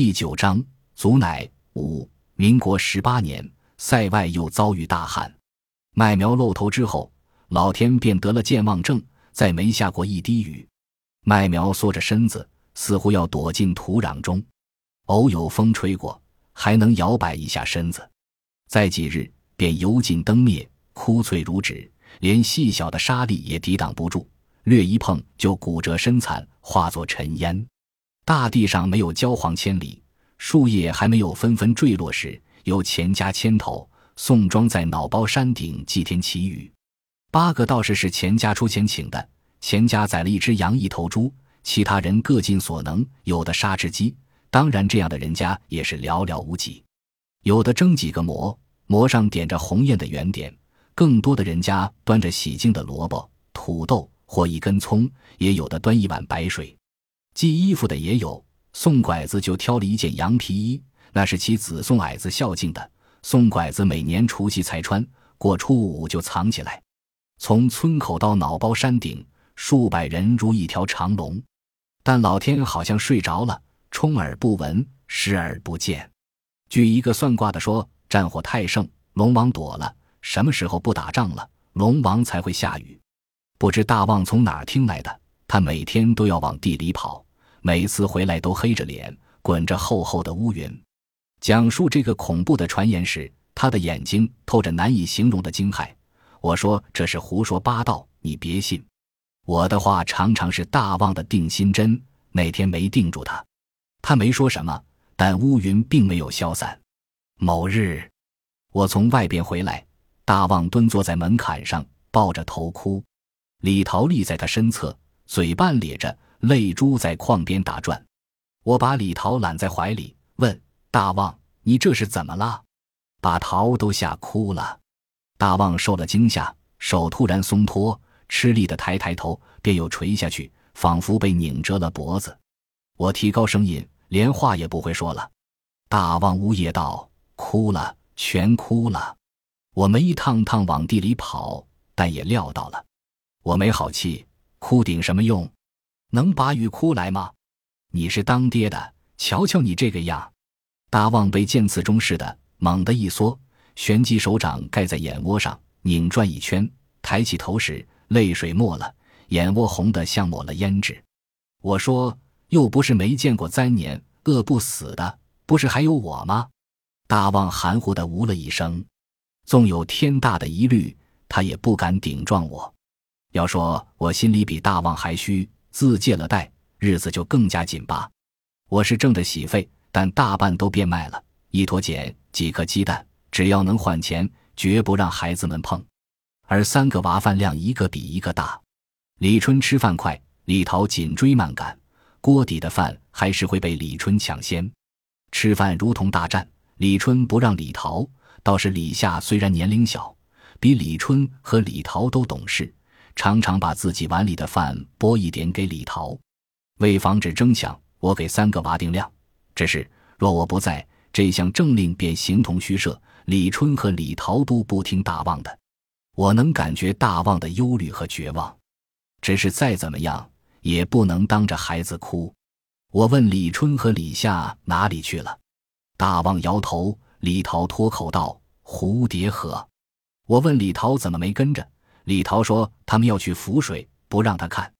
第九章，祖乃五。民国十八年，塞外又遭遇大旱，麦苗露头之后，老天便得了健忘症，再没下过一滴雨，麦苗缩着身子，似乎要躲进土壤中，偶有风吹过，还能摇摆一下身子。再几日，便油尽灯灭，枯脆如纸，连细小的沙粒也抵挡不住，略一碰就骨折身残，化作尘烟。大地上没有焦黄千里。树叶还没有纷纷坠落时，由钱家牵头送庄在脑包山顶祭天祈雨。八个道士是钱家出钱请的，钱家宰了一只羊一头猪，其他人各尽所能，有的杀只鸡，当然这样的人家也是寥寥无几。有的蒸几个馍，馍上点着红艳的圆点；更多的人家端着洗净的萝卜、土豆或一根葱，也有的端一碗白水。寄衣服的也有。宋拐子就挑了一件羊皮衣，那是其子宋矮子孝敬的。宋拐子每年除夕才穿，过初五就藏起来。从村口到脑包山顶，数百人如一条长龙。但老天好像睡着了，充耳不闻，视而不见。据一个算卦的说，战火太盛，龙王躲了。什么时候不打仗了，龙王才会下雨？不知大旺从哪儿听来的，他每天都要往地里跑。每次回来都黑着脸，滚着厚厚的乌云。讲述这个恐怖的传言时，他的眼睛透着难以形容的惊骇。我说这是胡说八道，你别信。我的话常常是大旺的定心针，那天没定住他。他没说什么，但乌云并没有消散。某日，我从外边回来，大旺蹲坐在门槛上，抱着头哭。李桃立在他身侧，嘴半咧着。泪珠在眶边打转，我把李桃揽在怀里，问大旺：“你这是怎么了？”把桃都吓哭了。大旺受了惊吓，手突然松脱，吃力的抬抬头，便又垂下去，仿佛被拧折了脖子。我提高声音，连话也不会说了。大旺呜咽道：“哭了，全哭了。”我们一趟趟往地里跑，但也料到了。我没好气，哭顶什么用？能把雨哭来吗？你是当爹的，瞧瞧你这个样！大旺被剑刺中似的，猛地一缩，旋即手掌盖在眼窝上，拧转一圈，抬起头时，泪水没了，眼窝红得像抹了胭脂。我说：“又不是没见过灾年，饿不死的，不是还有我吗？”大旺含糊的呜了一声，纵有天大的疑虑，他也不敢顶撞我。要说我心里比大旺还虚。自借了贷，日子就更加紧巴。我是挣的喜费，但大半都变卖了。一坨碱，几颗鸡蛋，只要能换钱，绝不让孩子们碰。而三个娃饭量一个比一个大。李春吃饭快，李桃紧追慢赶，锅底的饭还是会被李春抢先。吃饭如同大战，李春不让李桃，倒是李夏虽然年龄小，比李春和李桃都懂事。常常把自己碗里的饭拨一点给李桃，为防止争抢，我给三个娃定量。只是若我不在，这项政令便形同虚设。李春和李桃都不听大旺的，我能感觉大旺的忧虑和绝望。只是再怎么样，也不能当着孩子哭。我问李春和李夏哪里去了，大旺摇头。李桃脱口道：“蝴蝶河。”我问李桃怎么没跟着。李桃说：“他们要去浮水，不让他看。”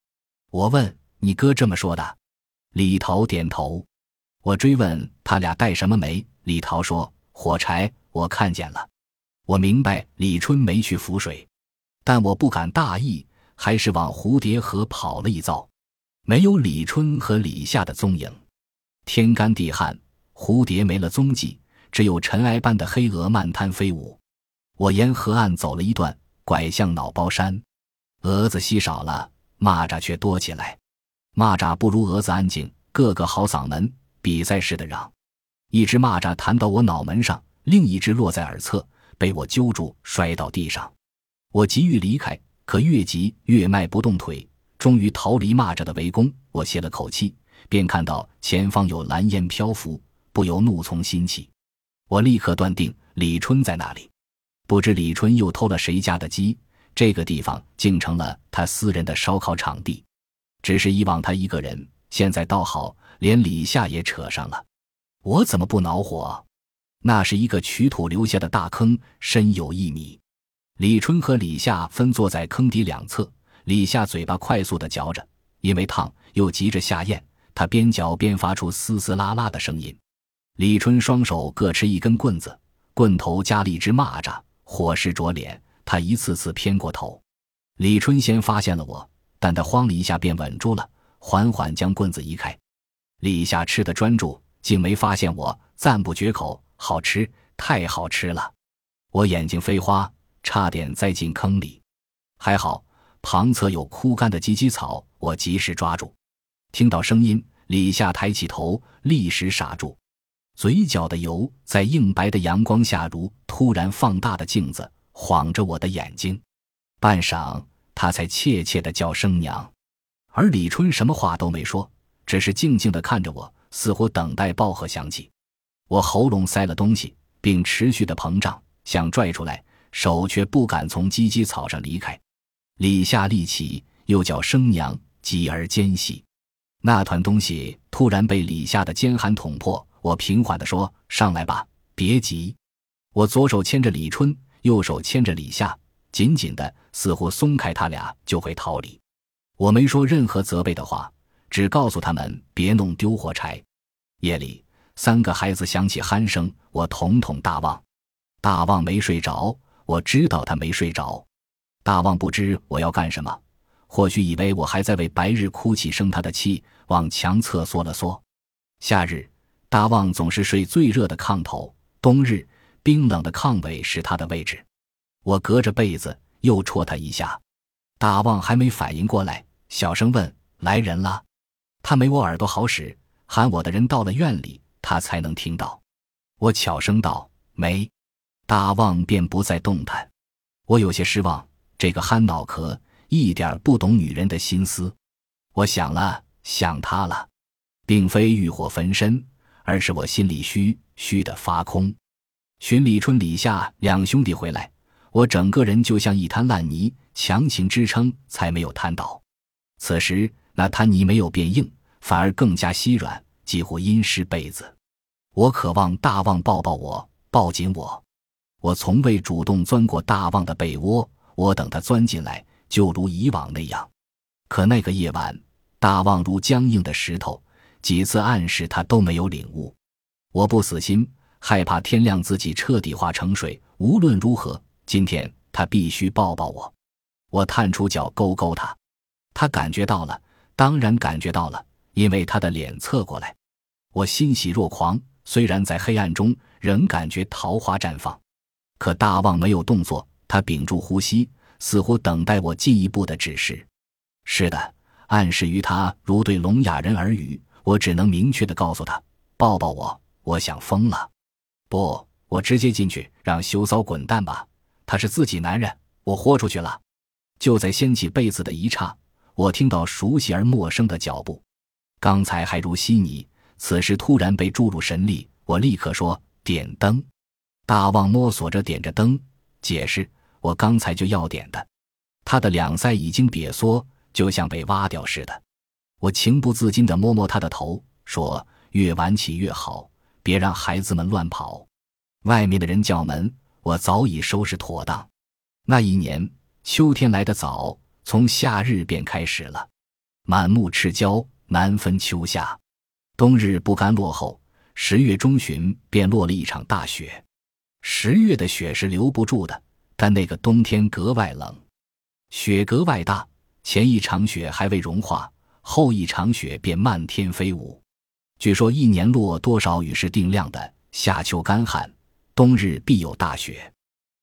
我问：“你哥这么说的？”李桃点头。我追问他俩带什么煤？李桃说：“火柴。”我看见了。我明白李春没去浮水，但我不敢大意，还是往蝴蝶河跑了一遭。没有李春和李夏的踪影。天干地旱，蝴蝶没了踪迹，只有尘埃般的黑蛾漫滩飞舞。我沿河岸走了一段。拐向脑包山，蛾子稀少了，蚂蚱却多起来。蚂蚱不如蛾子安静，个个好嗓门，比赛似的嚷。一只蚂蚱弹到我脑门上，另一只落在耳侧，被我揪住，摔到地上。我急欲离开，可越急越迈不动腿，终于逃离蚂蚱的围攻。我歇了口气，便看到前方有蓝烟漂浮，不由怒从心起。我立刻断定李春在那里。不知李春又偷了谁家的鸡，这个地方竟成了他私人的烧烤场地。只是以往他一个人，现在倒好，连李夏也扯上了。我怎么不恼火？那是一个取土留下的大坑，深有一米。李春和李夏分坐在坑底两侧，李夏嘴巴快速的嚼着，因为烫又急着下咽，他边嚼边发出嘶嘶啦啦的声音。李春双手各持一根棍子，棍头夹了一只蚂蚱，火势灼脸，他一次次偏过头。李春先发现了我，但他慌了一下便稳住了，缓缓将棍子移开。李夏吃的专注，竟没发现我，赞不绝口。好吃，太好吃了！我眼睛飞花，差点栽进坑里。还好旁侧有枯干的芨芨草，我及时抓住。听到声音，李夏抬起头，立时傻住，嘴角的油在硬白的阳光下如突然放大的镜子，晃着我的眼睛。半晌，他才怯怯的叫声娘，而李春什么话都没说，只是静静的看着我，似乎等待报贺响起。我喉咙塞了东西，并持续的膨胀，想拽出来，手却不敢从芨芨草上离开。李夏立起，又叫声娘，继而间隙，那团东西突然被李夏的尖寒捅破。我平缓地说：“上来吧，别急。”我左手牵着李春，右手牵着李夏，紧紧的，似乎松开他俩就会逃离。我没说任何责备的话，只告诉他们别弄丢火柴。夜里。三个孩子响起鼾声，我统统大旺，大旺没睡着，我知道他没睡着，大旺不知我要干什么，或许以为我还在为白日哭泣生他的气，往墙侧缩了缩。夏日，大旺总是睡最热的炕头，冬日冰冷的炕尾是他的位置。我隔着被子又戳他一下，大旺还没反应过来，小声问：“来人了？”他没我耳朵好使，喊我的人到了院里。他才能听到，我悄声道：“没。”大旺便不再动弹。我有些失望，这个憨脑壳一点不懂女人的心思。我想了想他了，并非欲火焚身，而是我心里虚虚的发空。寻李春、李夏两兄弟回来，我整个人就像一滩烂泥，强行支撑才没有瘫倒。此时那滩泥没有变硬，反而更加稀软。几乎阴湿被子，我渴望大旺抱抱我，抱紧我。我从未主动钻过大旺的被窝，我等他钻进来，就如以往那样。可那个夜晚，大旺如僵硬的石头，几次暗示他都没有领悟。我不死心，害怕天亮自己彻底化成水。无论如何，今天他必须抱抱我。我探出脚勾勾他，他感觉到了，当然感觉到了，因为他的脸侧过来。我欣喜若狂，虽然在黑暗中，仍感觉桃花绽放。可大旺没有动作，他屏住呼吸，似乎等待我进一步的指示。是的，暗示于他如对聋哑人耳语。我只能明确的告诉他：“抱抱我。”我想疯了。不，我直接进去，让羞骚滚蛋吧。他是自己男人，我豁出去了。就在掀起被子的一刹，我听到熟悉而陌生的脚步，刚才还如稀泥。此时突然被注入神力，我立刻说：“点灯。”大旺摸索着点着灯，解释：“我刚才就要点的。”他的两腮已经瘪缩，就像被挖掉似的。我情不自禁地摸摸他的头，说：“越晚起越好，别让孩子们乱跑。”外面的人叫门，我早已收拾妥当。那一年秋天来得早，从夏日便开始了，满目赤焦，难分秋夏。冬日不甘落后，十月中旬便落了一场大雪。十月的雪是留不住的，但那个冬天格外冷，雪格外大。前一场雪还未融化，后一场雪便漫天飞舞。据说一年落多少雨是定量的，夏秋干旱，冬日必有大雪。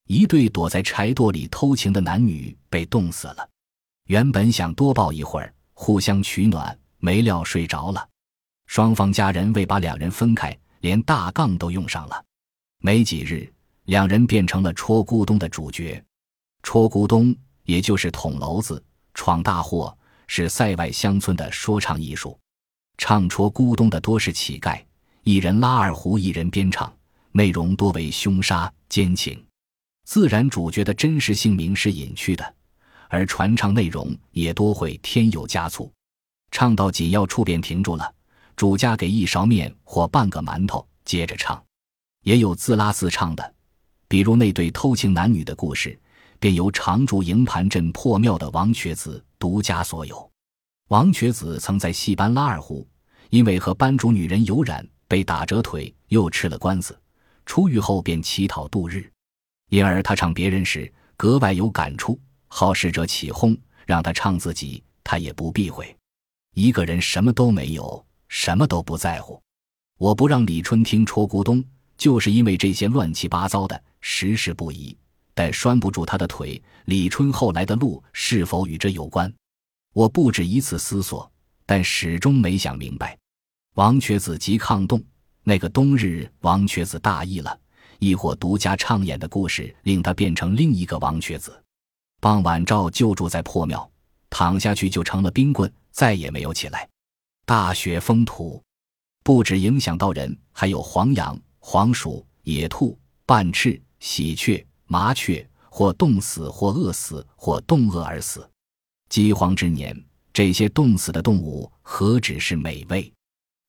一对躲在柴垛里偷情的男女被冻死了。原本想多抱一会儿，互相取暖，没料睡着了。双方家人为把两人分开，连大杠都用上了。没几日，两人变成了戳咕咚的主角。戳咕咚，也就是捅娄子、闯大祸，是塞外乡村的说唱艺术。唱戳咕咚的多是乞丐，一人拉二胡，一人编唱，内容多为凶杀奸情。自然，主角的真实姓名是隐去的，而传唱内容也多会添油加醋。唱到紧要处便停住了。主家给一勺面或半个馒头，接着唱。也有自拉自唱的，比如那对偷情男女的故事，便由常驻营盘镇破庙的王瘸子独家所有。王瘸子曾在戏班拉二胡，因为和班主女人有染，被打折腿，又吃了官司。出狱后便乞讨度日，因而他唱别人时格外有感触。好事者起哄，让他唱自己，他也不避讳。一个人什么都没有，什么都不在乎。我不让李春听戳咕咚，就是因为这些乱七八糟的实事不疑，但拴不住他的腿。李春后来的路是否与这有关？我不止一次思索，但始终没想明白。王瘸子即抗冻，那个冬日，王瘸子大意了，亦或独家唱演的故事令他变成另一个王瘸子。傍晚照就住在破庙，躺下去就成了冰棍。再也没有起来。大雪封土，不止影响到人，还有黄羊、黄鼠、野兔、半翅、喜鹊、麻雀，或冻死，或饿死，或冻饿而死。饥荒之年，这些冻死的动物何止是美味？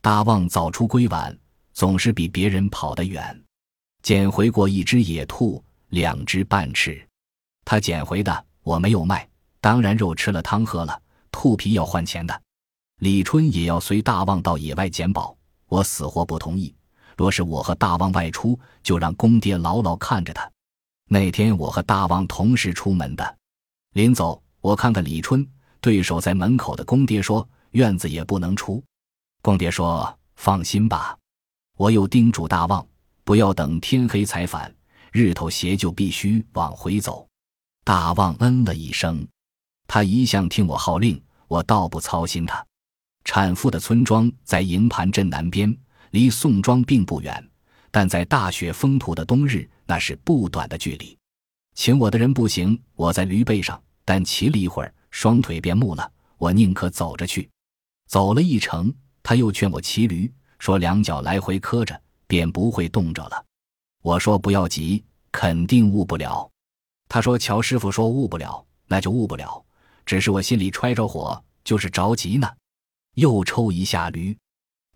大旺早出归晚，总是比别人跑得远。捡回过一只野兔，两只半翅。他捡回的，我没有卖，当然肉吃了，汤喝了。兔皮要换钱的，李春也要随大旺到野外捡宝，我死活不同意。若是我和大旺外出，就让公爹牢牢看着他。那天我和大旺同时出门的，临走我看看李春，对守在门口的公爹说：“院子也不能出。”公爹说：“放心吧。”我又叮嘱大旺，不要等天黑才返，日头斜就必须往回走。大旺嗯了一声，他一向听我号令。我倒不操心他。产妇的村庄在营盘镇南边，离宋庄并不远，但在大雪封土的冬日，那是不短的距离。请我的人不行，我在驴背上，但骑了一会儿，双腿便木了。我宁可走着去。走了一程，他又劝我骑驴，说两脚来回磕着，便不会冻着了。我说不要急，肯定误不了。他说乔师傅说误不了，那就误不了。只是我心里揣着火，就是着急呢。又抽一下驴，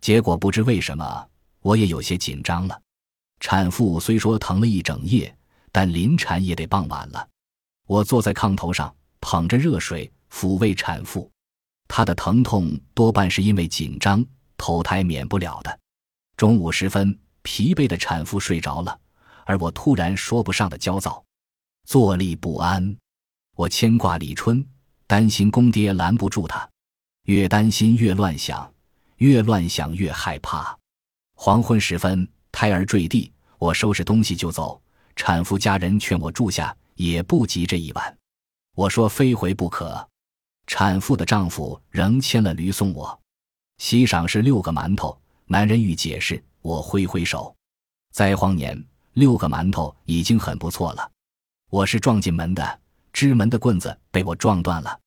结果不知为什么，我也有些紧张了。产妇虽说疼了一整夜，但临产也得傍晚了。我坐在炕头上，捧着热水抚慰产妇，她的疼痛多半是因为紧张，头胎免不了的。中午时分，疲惫的产妇睡着了，而我突然说不上的焦躁，坐立不安。我牵挂李春。担心公爹拦不住他，越担心越乱想，越乱想越害怕。黄昏时分，胎儿坠地，我收拾东西就走。产妇家人劝我住下，也不急这一晚。我说非回不可。产妇的丈夫仍牵了驴送我。席上是六个馒头。男人欲解释，我挥挥手。灾荒年，六个馒头已经很不错了。我是撞进门的。支门的棍子被我撞断了，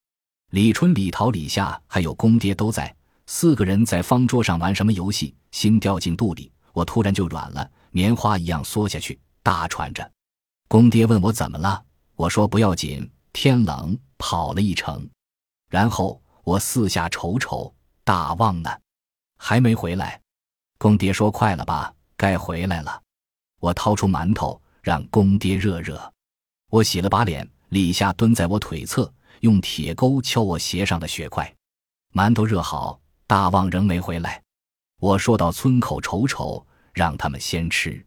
李春、李桃、李夏还有公爹都在，四个人在方桌上玩什么游戏，心掉进肚里，我突然就软了，棉花一样缩下去，大喘着。公爹问我怎么了，我说不要紧，天冷跑了一程。然后我四下瞅瞅，大旺呢，还没回来。公爹说快了吧，该回来了。我掏出馒头让公爹热热，我洗了把脸。李夏蹲在我腿侧，用铁钩敲我鞋上的血块。馒头热好，大旺仍没回来。我说到村口瞅瞅，让他们先吃。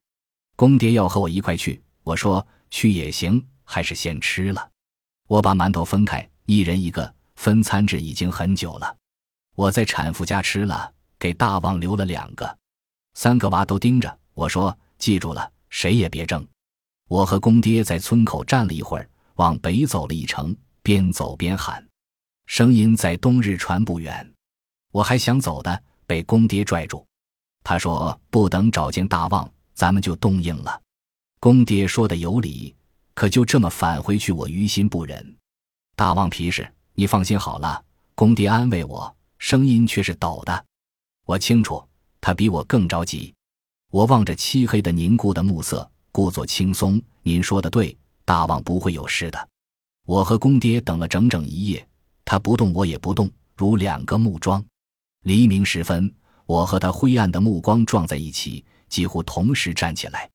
公爹要和我一块去，我说去也行，还是先吃了。我把馒头分开，一人一个，分餐制已经很久了。我在产妇家吃了，给大旺留了两个。三个娃都盯着我说：“记住了，谁也别争。”我和公爹在村口站了一会儿。往北走了一程，边走边喊，声音在冬日传不远。我还想走的，被公爹拽住。他说：“不等找见大旺，咱们就动硬了。”公爹说的有理，可就这么返回去，我于心不忍。大旺皮实，你放心好了。公爹安慰我，声音却是抖的。我清楚，他比我更着急。我望着漆黑的凝固的暮色，故作轻松。您说的对。大旺不会有事的。我和公爹等了整整一夜，他不动，我也不动，如两个木桩。黎明时分，我和他灰暗的目光撞在一起，几乎同时站起来。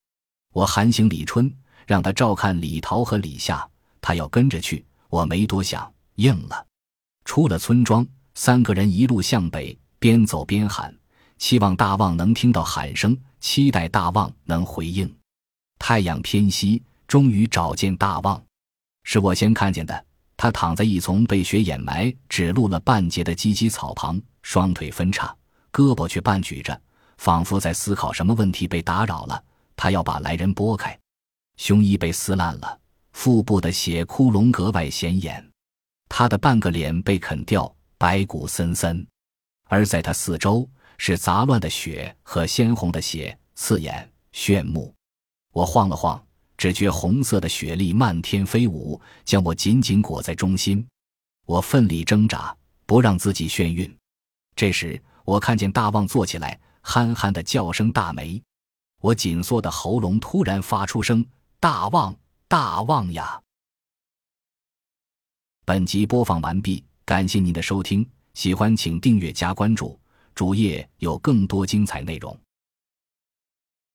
我喊醒李春，让他照看李桃和李夏，他要跟着去。我没多想，应了。出了村庄，三个人一路向北，边走边喊，期望大旺能听到喊声，期待大旺能回应。太阳偏西，终于找见大旺，是我先看见的。他躺在一丛被雪掩埋、只露了半截的芨芨草旁，双腿分叉。胳膊却半举着，仿佛在思考什么问题被打扰了。他要把来人拨开，胸衣被撕烂了，腹部的血窟窿格外显眼。他的半个脸被啃掉，白骨森森，而在他四周是杂乱的血和鲜红的血，刺眼炫目。我晃了晃，只觉红色的雪粒漫天飞舞，将我紧紧裹在中心。我奋力挣扎，不让自己眩晕。这时。我看见大旺坐起来，憨憨的叫声大梅。我紧缩的喉咙突然发出声：“大旺，大旺呀！”本集播放完毕，感谢您的收听，喜欢请订阅加关注，主页有更多精彩内容。